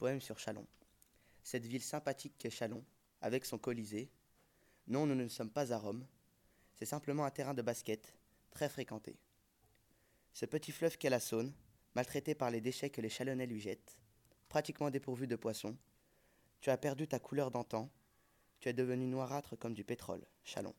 Poème sur Chalon. Cette ville sympathique qu'est Chalon, avec son Colisée. Non, nous ne sommes pas à Rome. C'est simplement un terrain de basket, très fréquenté. Ce petit fleuve qu'est la Saône, maltraité par les déchets que les Chalonnais lui jettent, pratiquement dépourvu de poissons, tu as perdu ta couleur d'antan, tu es devenu noirâtre comme du pétrole, Chalon.